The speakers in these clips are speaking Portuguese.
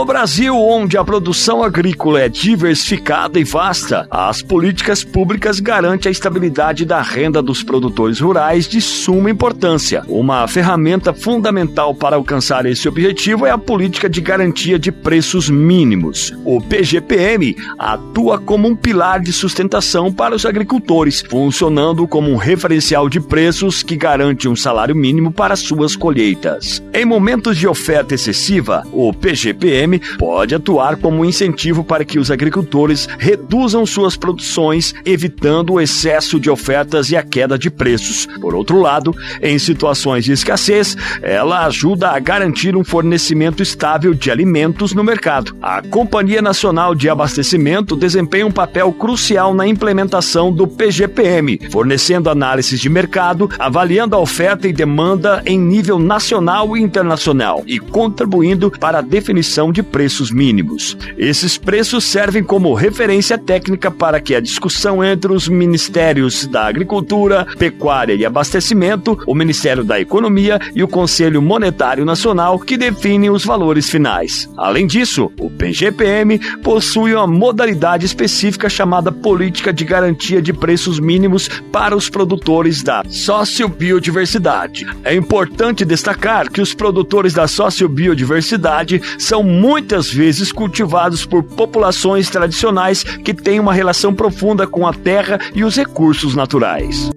No Brasil, onde a produção agrícola é diversificada e vasta, as políticas públicas garantem a estabilidade da renda dos produtores rurais de suma importância. Uma ferramenta fundamental para alcançar esse objetivo é a política de garantia de preços mínimos. O PGPM atua como um pilar de sustentação para os agricultores, funcionando como um referencial de preços que garante um salário mínimo para suas colheitas. Em momentos de oferta excessiva, o PGPM pode atuar como incentivo para que os agricultores reduzam suas produções, evitando o excesso de ofertas e a queda de preços. Por outro lado, em situações de escassez, ela ajuda a garantir um fornecimento estável de alimentos no mercado. A Companhia Nacional de Abastecimento desempenha um papel crucial na implementação do PGPM, fornecendo análises de mercado, avaliando a oferta e demanda em nível nacional e internacional e contribuindo para a definição de preços mínimos. Esses preços servem como referência técnica para que a discussão entre os Ministérios da Agricultura, Pecuária e Abastecimento, o Ministério da Economia e o Conselho Monetário Nacional, que definem os valores finais. Além disso, o PGPM possui uma modalidade específica chamada Política de Garantia de Preços Mínimos para os produtores da sociobiodiversidade. É importante destacar que os produtores da sociobiodiversidade são muitas vezes cultivados por populações tradicionais que têm uma relação profunda com a terra e os recursos naturais.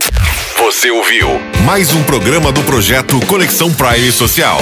Você ouviu mais um programa do projeto Conexão Prime Social.